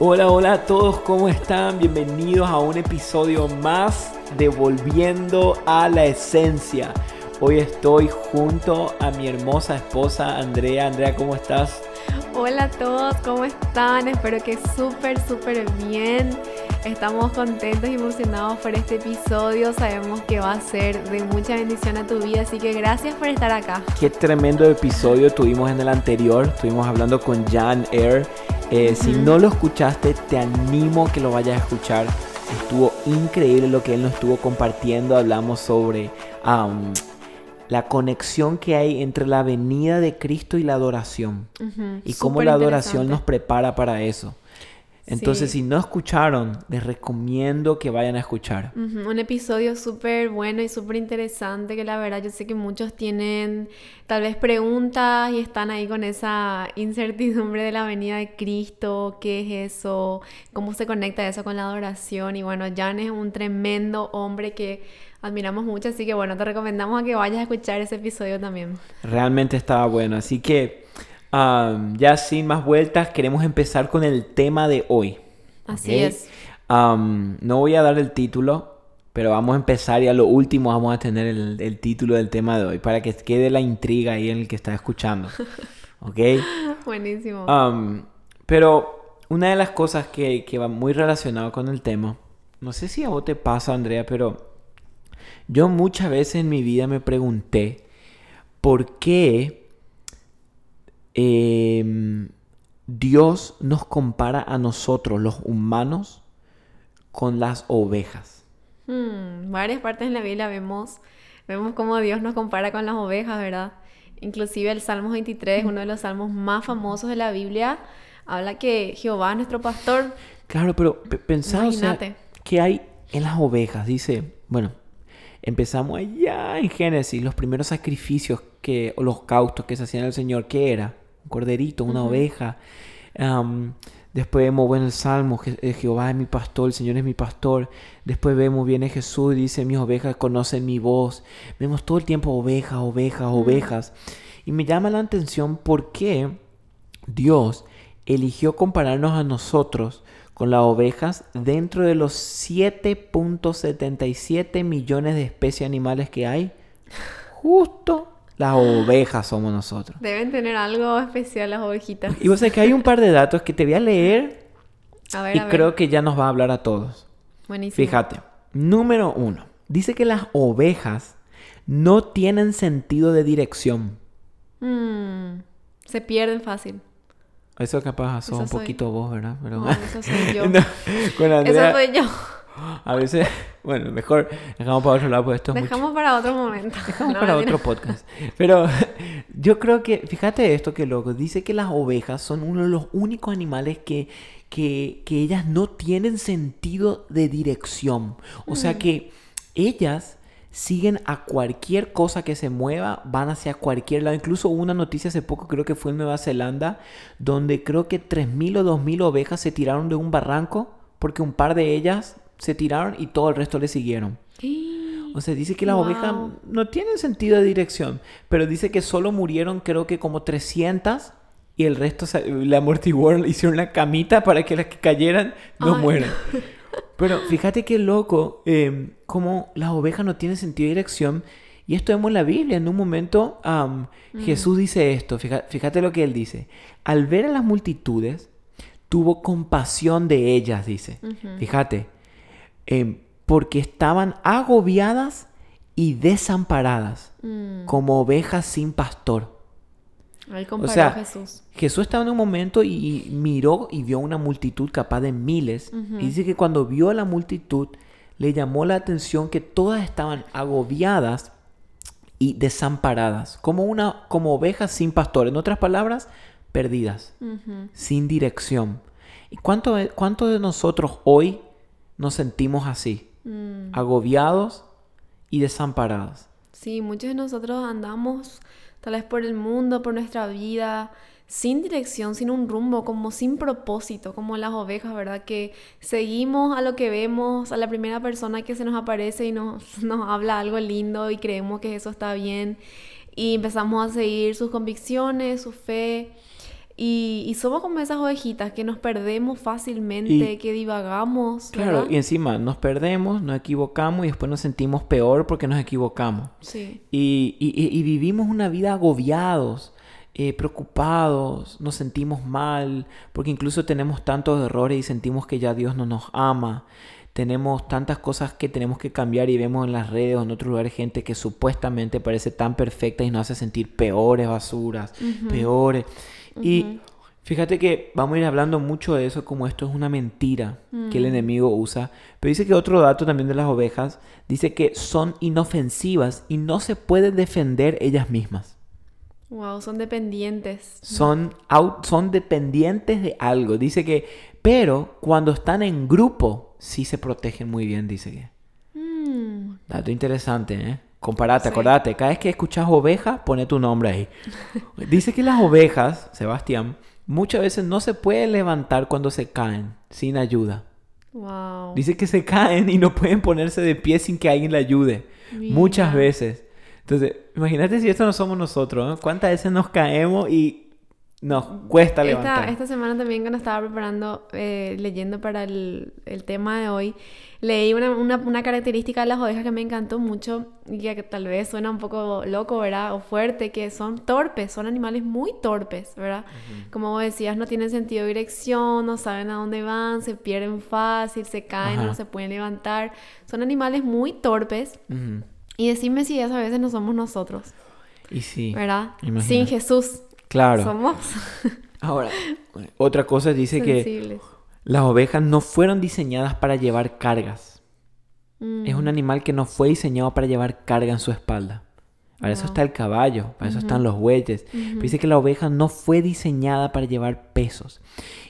Hola, hola a todos, ¿cómo están? Bienvenidos a un episodio más de Volviendo a la Esencia. Hoy estoy junto a mi hermosa esposa Andrea. Andrea, ¿cómo estás? Hola a todos, ¿cómo están? Espero que súper, súper bien. Estamos contentos y emocionados por este episodio. Sabemos que va a ser de mucha bendición a tu vida, así que gracias por estar acá. Qué tremendo episodio tuvimos en el anterior. Estuvimos hablando con Jan Air. Eh, si no lo escuchaste, te animo que lo vayas a escuchar. Estuvo increíble lo que él nos estuvo compartiendo. Hablamos sobre um, la conexión que hay entre la venida de Cristo y la adoración. Y cómo la adoración nos prepara para eso. Entonces, si no escucharon, les recomiendo que vayan a escuchar. Un episodio súper bueno y súper interesante que la verdad yo sé que muchos tienen tal vez preguntas y están ahí con esa incertidumbre de la venida de Cristo, qué es eso, cómo se conecta eso con la adoración. Y bueno, Jan es un tremendo hombre que admiramos mucho, así que bueno, te recomendamos a que vayas a escuchar ese episodio también. Realmente estaba bueno, así que ya sin más vueltas, queremos empezar con el tema de hoy. Así es. no voy a dar el título, pero vamos a empezar y a lo último vamos a tener el, título del tema de hoy para que quede la intriga ahí en el que está escuchando. ¿Ok? Buenísimo. pero una de las cosas que, que va muy relacionado con el tema, no sé si a vos te pasa, Andrea, pero yo muchas veces en mi vida me pregunté por qué Em, Dios nos compara a nosotros, los humanos, con las ovejas. Hmm, varias partes en la Biblia vemos, vemos cómo Dios nos compara con las ovejas, ¿verdad? Inclusive el Salmo 23, uno de los salmos más famosos de la Biblia, habla que Jehová es nuestro pastor. Claro, pero pensad, que hay en las ovejas, dice, bueno, empezamos allá en Génesis, los primeros sacrificios que, o los caustos que se hacían al Señor, ¿qué era? Un corderito, una oveja. después vemos, bueno, el Salmo, eh, Jehová es mi pastor, el Señor es mi pastor. Después vemos, viene Jesús y dice, mis ovejas conocen mi voz. Vemos todo el tiempo ovejas, ovejas, ovejas. Y me llama la atención por qué Dios eligió compararnos a nosotros con las ovejas dentro de los 7.77 millones de especies animales que hay. Justo las ovejas somos nosotros. Deben tener algo especial las ovejitas. Y vos sabés que hay un par de datos que te voy a leer a ver, y creo que ya nos va a hablar a todos. Buenísimo. Fíjate, número uno, dice que las ovejas no tienen sentido de dirección. Mm, se pierden fácil. Eso capaz sos un poquito vos, ¿verdad? Pero... eso soy yo. eso soy yo. A veces, bueno, mejor dejamos para otro lado, pues esto Dejamos para otro momento. Dejamos para otro podcast. Pero yo creo que, fíjate esto que loco, dice que las ovejas son uno de los únicos animales que, que, que ellas no tienen sentido de dirección. O sea mm. que ellas siguen a cualquier cosa que se mueva, van hacia cualquier lado. Incluso hubo una noticia hace poco, creo que fue en Nueva Zelanda, donde creo que 3.000 o 2.000 ovejas se tiraron de un barranco porque un par de ellas se tiraron y todo el resto le siguieron. O sea, dice que las ovejas no tienen sentido de dirección, pero dice que solo murieron creo que como 300 y el resto le amortiguaron, hicieron la camita para que las que cayeran no mueran. Pero fíjate qué loco, eh, como las ovejas no tienen sentido de dirección. Y esto vemos en la Biblia. En un momento mm. Jesús dice esto, fíjate, lo que él dice. Al ver a las multitudes, tuvo compasión de ellas, dice. Fíjate, Em, porque estaban agobiadas y desamparadas, mm. como ovejas sin pastor. o sea, Jesús. Jesús estaba en un momento y, miró y vio una multitud capaz de miles. Y dice que cuando vio a la multitud, le llamó la atención que todas estaban agobiadas y desamparadas, como, una, como ovejas sin pastor. En otras palabras, perdidas, sin dirección. ¿Y cuánto, cuánto de nosotros hoy nos sentimos así, mm. agobiados y desamparados. Sí, muchos de nosotros andamos tal vez por el mundo, por nuestra vida, sin dirección, sin un rumbo, como sin propósito, como las ovejas, ¿verdad? Que seguimos a lo que vemos, a la primera persona que se nos aparece y nos, nos habla algo lindo y creemos que eso está bien y empezamos a seguir sus convicciones, su fe Y, y somos como esas ovejitas que nos perdemos fácilmente, Y- que divagamos. Claro, ¿verdad? y encima nos perdemos, nos equivocamos y después nos sentimos peor porque nos equivocamos. Sí. Y, y- y- y vivimos una vida agobiados, eh, preocupados, nos sentimos mal, porque incluso tenemos tantos errores y sentimos que ya Dios no nos ama. Tenemos tantas cosas que tenemos que cambiar y vemos en las redes o en otros lugares gente que supuestamente parece tan perfecta y nos hace sentir peores basuras, peores. Y fíjate que vamos a ir hablando mucho de eso como esto es una mentira que el enemigo usa. Pero dice que otro dato también de las ovejas, dice que son inofensivas y no se pueden defender ellas mismas. Wow, son dependientes. Son, au- son dependientes de algo. Dice que, pero cuando están en grupo, sí se protegen muy bien, dice que. Mm, Dato interesante, ¿eh? Comparate, Sí. acordate, cada vez que escuchas oveja, pone tu nombre ahí. Dice que las ovejas, Sebastián, muchas veces no se pueden levantar cuando se caen, sin ayuda. wow. Dice que se caen y no pueden ponerse de pie sin que alguien le ayude. Muchas veces. Entonces, imagínate si esto no somos nosotros, ¿no? ¿Cuántas veces nos caemos y nos cuesta Esta, levantar? esta semana también cuando estaba preparando, eh, leyendo para el, el tema de hoy, leí una, una, una característica de las ovejas que me encantó mucho y que tal vez suena un poco loco, ¿verdad? O fuerte, que son torpes, son animales muy torpes, ¿verdad? Como vos decías, no tienen sentido de dirección, no saben a dónde van, se pierden fácil, se caen, Ajá. no se pueden levantar. Son animales muy torpes y decime si eso a veces no somos nosotros, Y sí. ¿verdad? imagina. Sin Jesús Claro. somos Ahora, otra cosa dice que las ovejas no fueron diseñadas para llevar cargas. Mm. Es un animal que no fue diseñado para llevar carga en su espalda. Para eso está el caballo, para eso están los bueyes. Pero Dice que la oveja no fue diseñada para llevar pesos.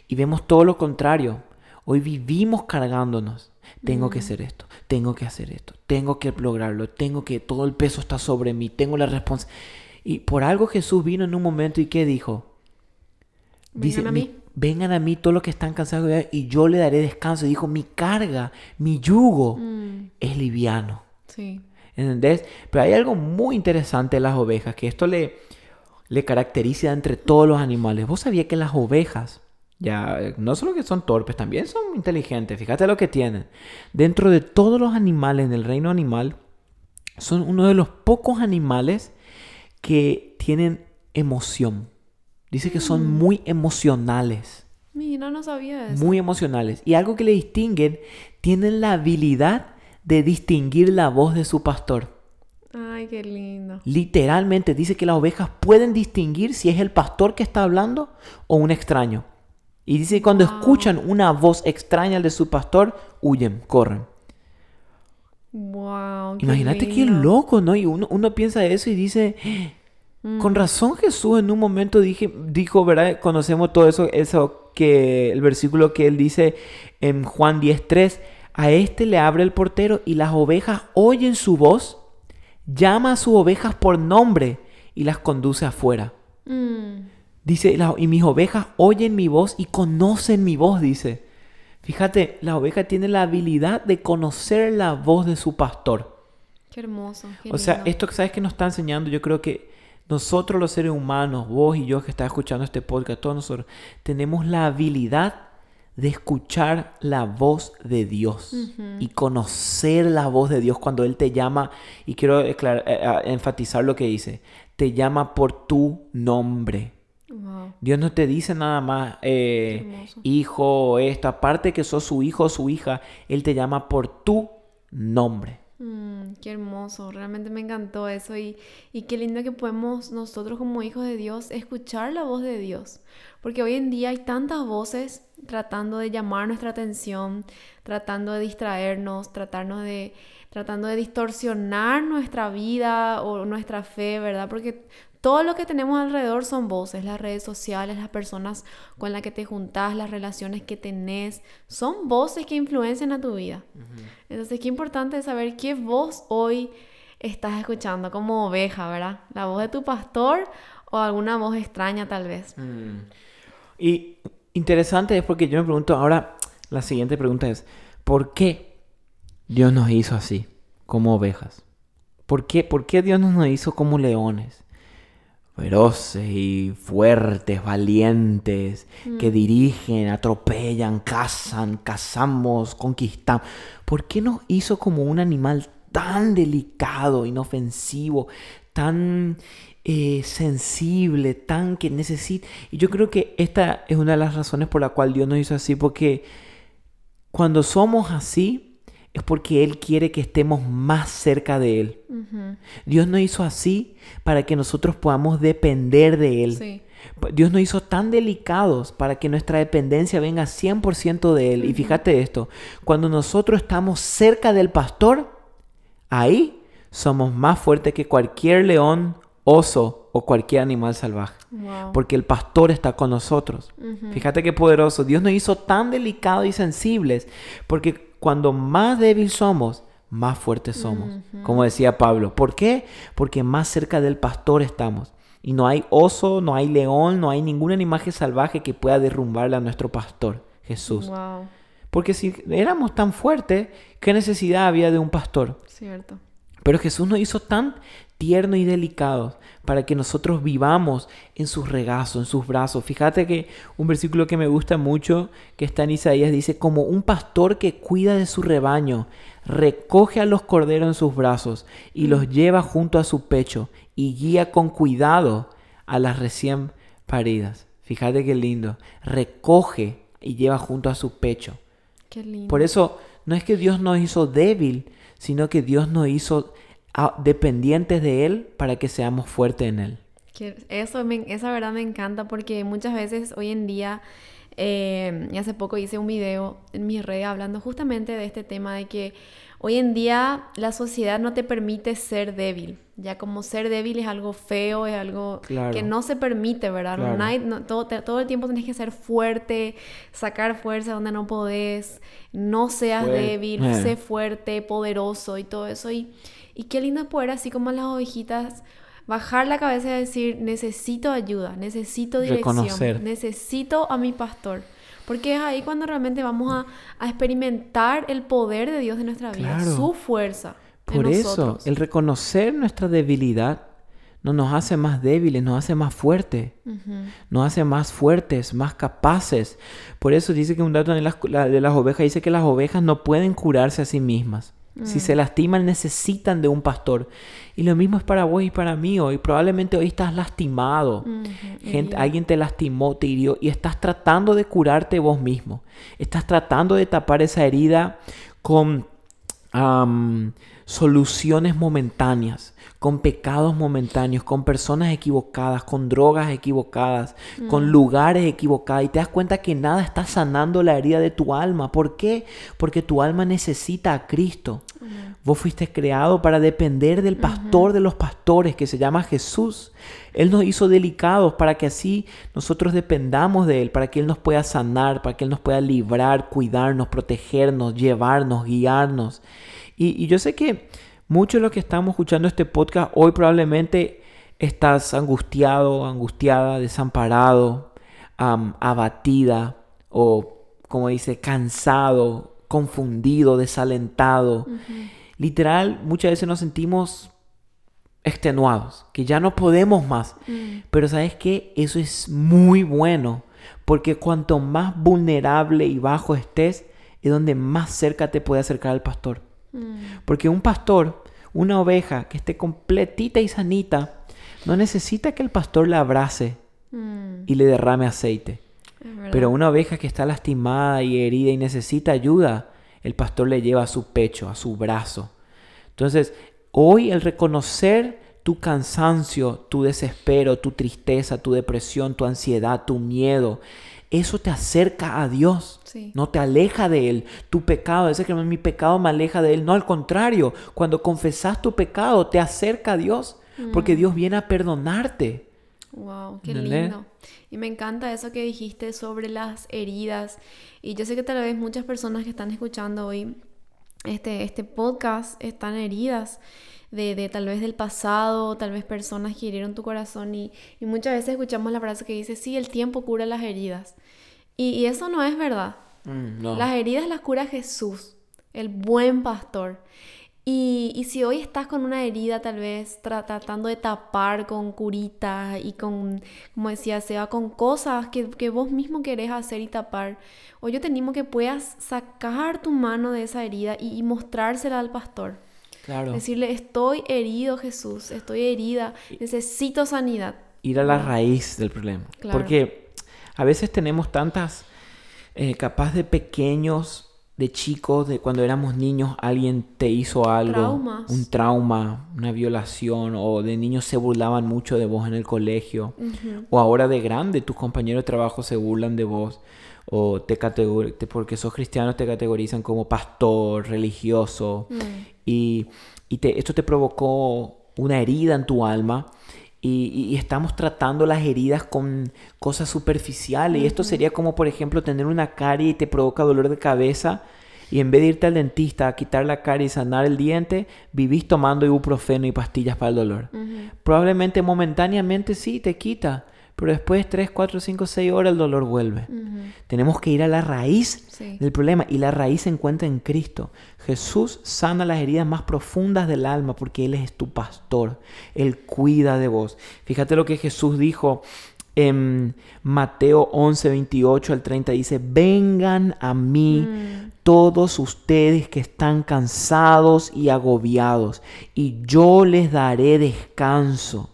Y vemos todo lo contrario. Hoy vivimos cargándonos. Tengo que hacer esto, tengo que hacer esto, tengo que lograrlo, tengo que, todo el peso está sobre mí, tengo la responsabilidad. Y por algo Jesús vino en un momento y ¿qué dijo? Vengan a "Mi- mí". vengan a mí todos los que están cansados y yo le daré descanso. Dijo, mi carga, mi yugo Mm, es liviano. sí. ¿Entendés? Pero hay algo muy interesante en las ovejas, que esto le, le caracteriza entre todos los animales. ¿Vos sabías que las ovejas, ya no solo que son torpes, también son inteligentes? Fíjate lo que tienen. Dentro de todos los animales en el reino animal, son uno de los pocos animales que tienen emoción. Dice que son muy emocionales. Mira, no sabía eso. Muy emocionales. Y algo que le distinguen, tienen la habilidad de distinguir la voz de su pastor. Ay, qué lindo. Literalmente dice que las ovejas pueden distinguir si es el pastor que está hablando o un extraño. Y dice que cuando Wow. escuchan una voz extraña de su pastor, huyen, corren. Wow. qué Imagínate qué loco, ¿no? Y uno, uno piensa eso y dice, Mm. con razón Jesús en un momento dije, dijo, ¿verdad? Conocemos todo eso, eso que el versículo que él dice en Juan 10.3, a este le abre el portero y las ovejas oyen su voz, llama a sus ovejas por nombre y las conduce afuera. Mm, Dice, "La- y mis ovejas oyen mi voz y conocen mi voz, dice. Fíjate, la oveja tiene la habilidad de conocer la voz de su pastor. qué hermoso. qué O sea, esto que sabes que nos está enseñando, yo creo que nosotros los seres humanos, vos y yo que estás escuchando este podcast, todos nosotros, tenemos la habilidad de escuchar la voz de Dios y conocer la voz de Dios cuando Él te llama, y quiero eh, eh, enfatizar lo que dice, te llama por tu nombre. Wow. Dios no te dice nada más, eh, hijo o esto, aparte que sos su hijo o su hija, Él te llama por tu nombre. Mm, qué hermoso, realmente me encantó eso y, y qué lindo que podemos nosotros como hijos de Dios escuchar la voz de Dios, porque hoy en día hay tantas voces tratando de llamar nuestra atención, tratando de distraernos, tratarnos de, tratando de distorsionar nuestra vida o nuestra fe, ¿verdad? Porque todo lo que tenemos alrededor son voces, las redes sociales, las personas con las que te juntás, las relaciones que tenés, son voces que influencian a tu vida. Entonces, qué importante es saber qué voz hoy estás escuchando como oveja, ¿verdad? La voz de tu pastor o alguna voz extraña tal vez. Y interesante es porque yo me pregunto, ahora la siguiente pregunta es, ¿por qué Dios nos hizo así, como ovejas? ¿Por qué, por qué Dios no nos hizo como leones? Feroces y fuertes, valientes, que dirigen, atropellan, cazan, cazamos, conquistamos. ¿Por qué nos hizo como un animal tan delicado, inofensivo, tan eh, sensible, tan que necesita? Y yo creo que esta es una de las razones por la cual Dios nos hizo así, porque cuando somos así, es porque Él quiere que estemos más cerca de Él. Dios nos hizo así para que nosotros podamos depender de Él. Dios nos hizo tan delicados para que nuestra dependencia venga 100% de Él. Y fíjate esto, cuando nosotros estamos cerca del pastor, ahí somos más fuertes que cualquier león, oso o cualquier animal salvaje. Porque el pastor está con nosotros. Fíjate qué poderoso. Dios nos hizo tan delicados y sensibles porque cuando más débil somos, más fuertes somos. Como decía Pablo. ¿Por qué? Porque más cerca del pastor estamos. Y no hay oso, no hay león, no hay ningún animal salvaje que pueda derrumbarle a nuestro pastor, Jesús. Porque si éramos tan fuertes, ¿qué necesidad había de un pastor? Cierto. Pero Jesús nos hizo tan tierno y delicado para que nosotros vivamos en sus regazos, en sus brazos. Fíjate que un versículo que me gusta mucho, que está en Isaías, dice, como un pastor que cuida de su rebaño, recoge a los corderos en sus brazos y los lleva junto a su pecho y guía con cuidado a las recién paridas. Fíjate qué lindo. Recoge y lleva junto a su pecho. Qué lindo. Por eso no es que Dios nos hizo débil, sino que Dios nos hizo dependientes de Él para que seamos fuertes en Él. Eso, esa verdad me encanta porque muchas veces hoy en día, eh, y hace poco hice un video en mis redes hablando justamente de este tema de que hoy en día la sociedad no te permite ser débil. Ya como ser débil es algo feo, es algo que no se permite, ¿verdad? todo, todo, el tiempo tienes que ser fuerte, sacar fuerza donde no podés, no seas débil, eh. sé fuerte, poderoso y todo eso. Y, y qué lindo poder, así como las ovejitas, bajar la cabeza y decir, necesito ayuda, necesito dirección, necesito a mi pastor. Porque es ahí cuando realmente vamos a, experimentar el poder de Dios en nuestra vida, su fuerza. Por eso, el reconocer nuestra debilidad no nos hace más débiles, nos hace más fuertes, nos hace más fuertes, más capaces. Por eso dice que un dato de las, de las ovejas dice que las ovejas no pueden curarse a sí mismas. Si se lastiman, necesitan de un pastor. Y lo mismo es para vos y para mí hoy. Probablemente hoy estás lastimado. Gente, alguien te lastimó, te hirió y estás tratando de curarte vos mismo. Estás tratando de tapar esa herida con soluciones momentáneas, con pecados momentáneos, con personas equivocadas, con drogas equivocadas, con mm. lugares equivocados y te das cuenta que nada está sanando la herida de tu alma. ¿Por qué? Porque tu alma necesita a Cristo. Vos fuiste creado para depender del pastor de los pastores que se llama Jesús. Él nos hizo delicados para que así nosotros dependamos de Él, para que Él nos pueda sanar, para que Él nos pueda librar, cuidarnos, protegernos, llevarnos, guiarnos. Y, yo sé que muchos de los que estamos escuchando este podcast hoy probablemente estás angustiado, angustiada, desamparado, abatida o, como dice, cansado, confundido, desalentado. Literal, muchas veces nos sentimos extenuados, que ya no podemos más. Mm. Pero sabes que eso es muy bueno, porque cuanto más vulnerable y bajo estés, es donde más cerca te puede acercar al pastor. Mm. Porque un pastor, una oveja que esté completita y sanita, no necesita que el pastor la abrace mm. y le derrame aceite. Pero una oveja que está lastimada y herida y necesita ayuda, el pastor le lleva a su pecho, a su brazo. Entonces, hoy el reconocer tu cansancio, tu desespero, tu tristeza, tu depresión, tu ansiedad, tu miedo, eso te acerca a Dios, no te aleja de Él. Tu pecado, ese que mi pecado me aleja de Él. No, al contrario, cuando confesas tu pecado, te acerca a Dios, porque mm. Dios viene a perdonarte. Wow, qué lindo. Y me encanta eso que dijiste sobre las heridas. Y yo sé que tal vez muchas personas que están escuchando hoy este, este podcast están heridas de, tal vez del pasado, tal vez personas que hirieron tu corazón y, muchas veces escuchamos la frase que dice, sí, el tiempo cura las heridas. Y, eso no es verdad. Mm, las heridas las cura Jesús, el buen pastor. Y, y si hoy estás con una herida, tal vez tra- tratando de tapar con curitas y con, como decía Seba, con cosas que, que vos mismo querés hacer y tapar, hoy yo te animo que puedas sacar tu mano de esa herida y, y mostrársela al pastor. Claro. Decirle, estoy herido Jesús, estoy herida, necesito sanidad. ir a la raíz del problema. Claro. Porque a veces tenemos tantas, eh, capaz de pequeños, de chicos, de cuando éramos niños, alguien te hizo algo, Traumas. un trauma, una violación, o de niños se burlaban mucho de vos en el colegio, o ahora de grande tus compañeros de trabajo se burlan de vos, o te porque sos cristiano te categorizan como pastor, religioso, y, y te- esto te provocó una herida en tu alma. Y, estamos tratando las heridas con cosas superficiales. Y esto sería como, por ejemplo, tener una carie y te provoca dolor de cabeza. Y en vez de irte al dentista a quitar la carie y sanar el diente, vivís tomando ibuprofeno y pastillas para el dolor. Probablemente momentáneamente sí te quita. Pero después 3, 4, 5, 6 horas el dolor vuelve. Tenemos que ir a la raíz Sí. del problema y la raíz se encuentra en Cristo. Jesús sana las heridas más profundas del alma porque Él es tu pastor. Él cuida de vos. Fíjate lo que Jesús dijo en Mateo 11, 28 al 30. Dice, vengan a mí todos ustedes que están cansados y agobiados y yo les daré descanso.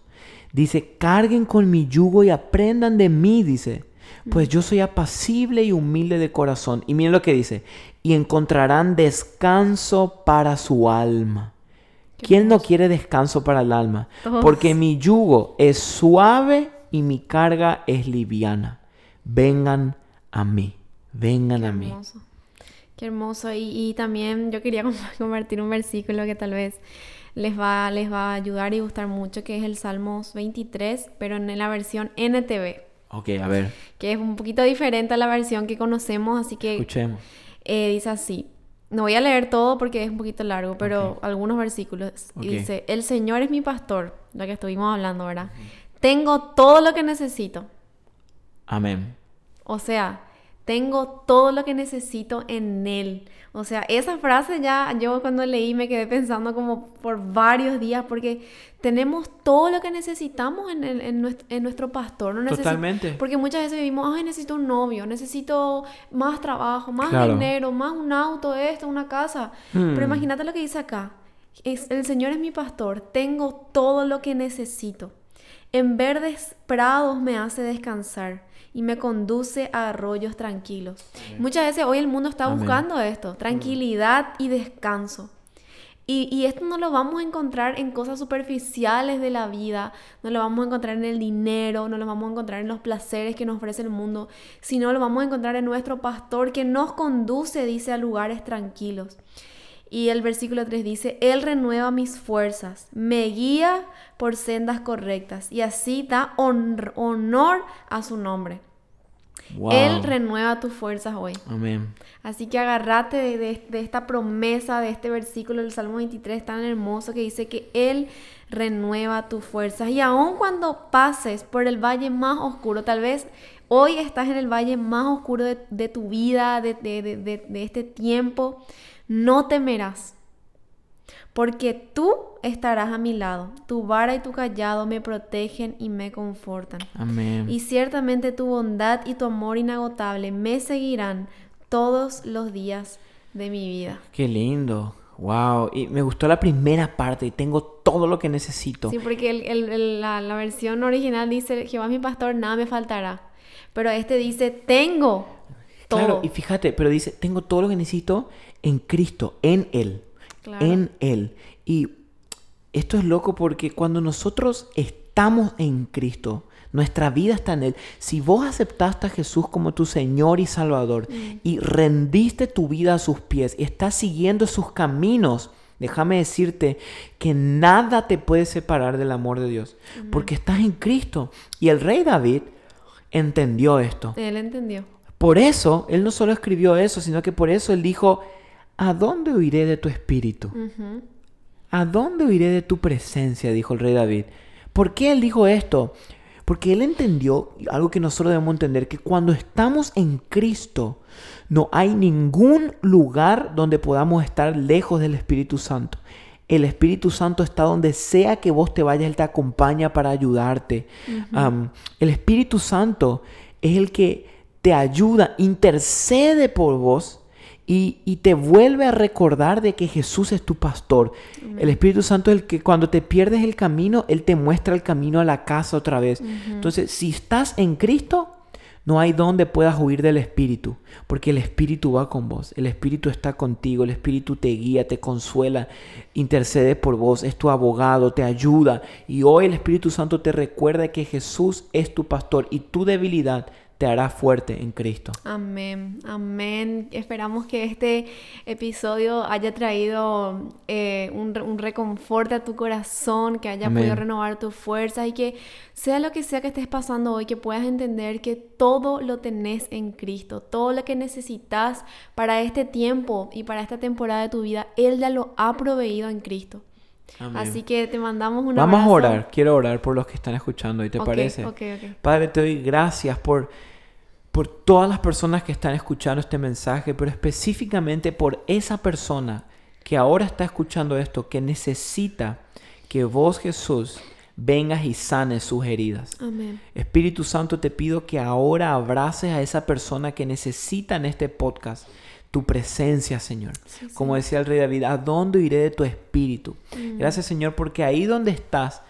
Dice, carguen con mi yugo y aprendan de mí, dice. Pues yo soy apacible y humilde de corazón. Y miren lo que dice. Y encontrarán descanso para su alma. ¿Quién no quiere descanso para el alma? Porque mi yugo es suave y mi carga es liviana. Vengan a mí. Vengan a mí. hermoso. Qué hermoso. Y, y también yo quería com- compartir un versículo que tal vez les va, les va a ayudar y gustar mucho, que es el Salmos 23, pero en la versión NTV, Ok, a ver. que es un poquito diferente a la versión que conocemos, así que Escuchemos. eh, dice así. No voy a leer todo porque es un poquito largo, pero algunos versículos. Y dice, el Señor es mi pastor, lo que estuvimos hablando, ¿verdad? Tengo todo lo que necesito. Amén. O sea, tengo todo lo que necesito en Él. O sea, esa frase ya yo cuando leí me quedé pensando como por varios días porque tenemos todo lo que necesitamos en, el- en nuestro, en nuestro pastor. No Totalmente. Porque muchas veces vivimos, ay, necesito un novio, necesito más trabajo, más Claro. dinero, más un auto, esto, una casa. Hmm. Pero imagínate lo que dice acá. Es, el Señor es mi pastor, tengo todo lo que necesito. En verdes prados me hace descansar y me conduce a arroyos tranquilos. Muchas veces hoy el mundo está Amén. buscando esto, tranquilidad y descanso. Y, y esto no lo vamos a encontrar en cosas superficiales de la vida, no lo vamos a encontrar en el dinero, no lo vamos a encontrar en los placeres que nos ofrece el mundo, sino lo vamos a encontrar en nuestro pastor que nos conduce, dice, a lugares tranquilos. Y el versículo 3 dice, Él renueva mis fuerzas, me guía por sendas correctas y así da honr- honor a su nombre. Wow. Él renueva tus fuerzas hoy. Amén. Así que agárrate de, de- de esta promesa, de este versículo del Salmo 23 tan hermoso que dice que Él renueva tus fuerzas. Y aun cuando pases por el valle más oscuro, tal vez hoy estás en el valle más oscuro de, de tu vida, de, de- de- de- de este tiempo, no temerás. Porque tú estarás a mi lado, tu vara y tu callado me protegen y me confortan. Amén. Y ciertamente tu bondad y tu amor inagotable me seguirán todos los días de mi vida. Qué lindo. Wow. Y me gustó la primera parte y tengo todo lo que necesito. Sí, porque el- el- el- la, la versión original dice, Jehová es mi pastor, nada me faltará. Pero este dice, tengo todo. Claro, y fíjate, pero dice, tengo todo lo que necesito en Cristo, en Él. Claro. En Él. Y esto es loco porque cuando nosotros estamos en Cristo, nuestra vida está en Él. Si vos aceptaste a Jesús como tu Señor y Salvador y rendiste tu vida a sus pies y estás siguiendo sus caminos, déjame decirte que nada te puede separar del amor de Dios, porque estás en Cristo. Y el rey David entendió esto. Él entendió. Por eso, él no solo escribió eso, sino que por eso él dijo, ¿a dónde huiré de tu espíritu? Ujú. ¿A dónde huiré de tu presencia? dijo el rey David. ¿Por qué él dijo esto? Porque él entendió algo que nosotros debemos entender, que cuando estamos en Cristo, no hay ningún lugar donde podamos estar lejos del Espíritu Santo. El Espíritu Santo está donde sea que vos te vayas, Él te acompaña para ayudarte. el Espíritu Santo es el que te ayuda, intercede por vos y, te vuelve a recordar de que Jesús es tu pastor. El Espíritu Santo es el que cuando te pierdes el camino, Él te muestra el camino a la casa otra vez. Entonces, si estás en Cristo, no hay donde puedas huir del Espíritu, porque el Espíritu va con vos, el Espíritu está contigo, el Espíritu te guía, te consuela, intercede por vos, es tu abogado, te ayuda. Y hoy el Espíritu Santo te recuerda que Jesús es tu pastor y tu debilidad te hará fuerte en Cristo. Amén, amén. Esperamos que este episodio haya traído eh, un, un, reconforte a tu corazón, que haya podido renovar tus fuerzas y que sea lo que sea que estés pasando hoy, que puedas entender que todo lo tenés en Cristo, todo lo que necesitas para este tiempo y para esta temporada de tu vida, Él ya lo ha proveído en Cristo. Así que te mandamos un Vamos a orar. Quiero orar por los que están escuchando. ¿Y te parece? Padre, te doy gracias por por todas las personas que están escuchando este mensaje, pero específicamente por esa persona que ahora está escuchando esto, que necesita que vos Jesús vengas y sanes sus heridas. Amén. Espíritu Santo, te pido que ahora abraces a esa persona que necesita en este podcast tu presencia, Señor. Como decía el rey David, ¿a dónde iré de tu espíritu? Mm. Gracias, Señor, porque ahí donde estás,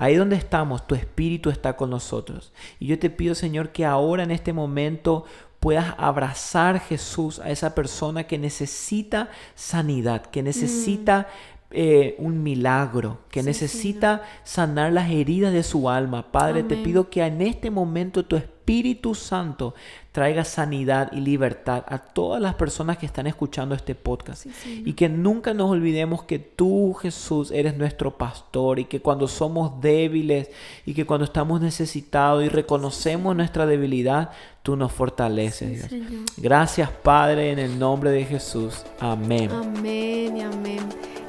Ahí donde estamos, tu Espíritu está con nosotros. Y yo te pido, Señor, que ahora en este momento puedas abrazar, Jesús, a esa persona que necesita sanidad, que necesita mm. eh, un milagro, que necesita sanar las heridas de su alma. Padre, te pido que en este momento tu Espíritu Santo traiga sanidad y libertad a todas las personas que están escuchando este podcast. y que nunca nos olvidemos que tú, Jesús, eres nuestro pastor y que cuando somos débiles y que cuando estamos necesitados y reconocemos nuestra debilidad, tú nos fortaleces. Gracias, Padre, en el nombre de Jesús. Amén. Amén y amén.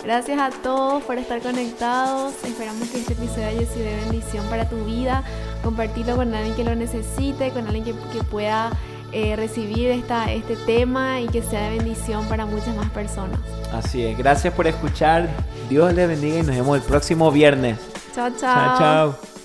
Gracias a todos por estar conectados. Esperamos que este episodio haya sido de bendición para tu vida. Compartirlo con alguien que lo necesite, con alguien que, pueda eh, recibir esta, este tema y que sea de bendición para muchas más personas. Así es. Gracias por escuchar. Dios les bendiga y nos vemos el próximo viernes. Chao, chao. Chao, chao.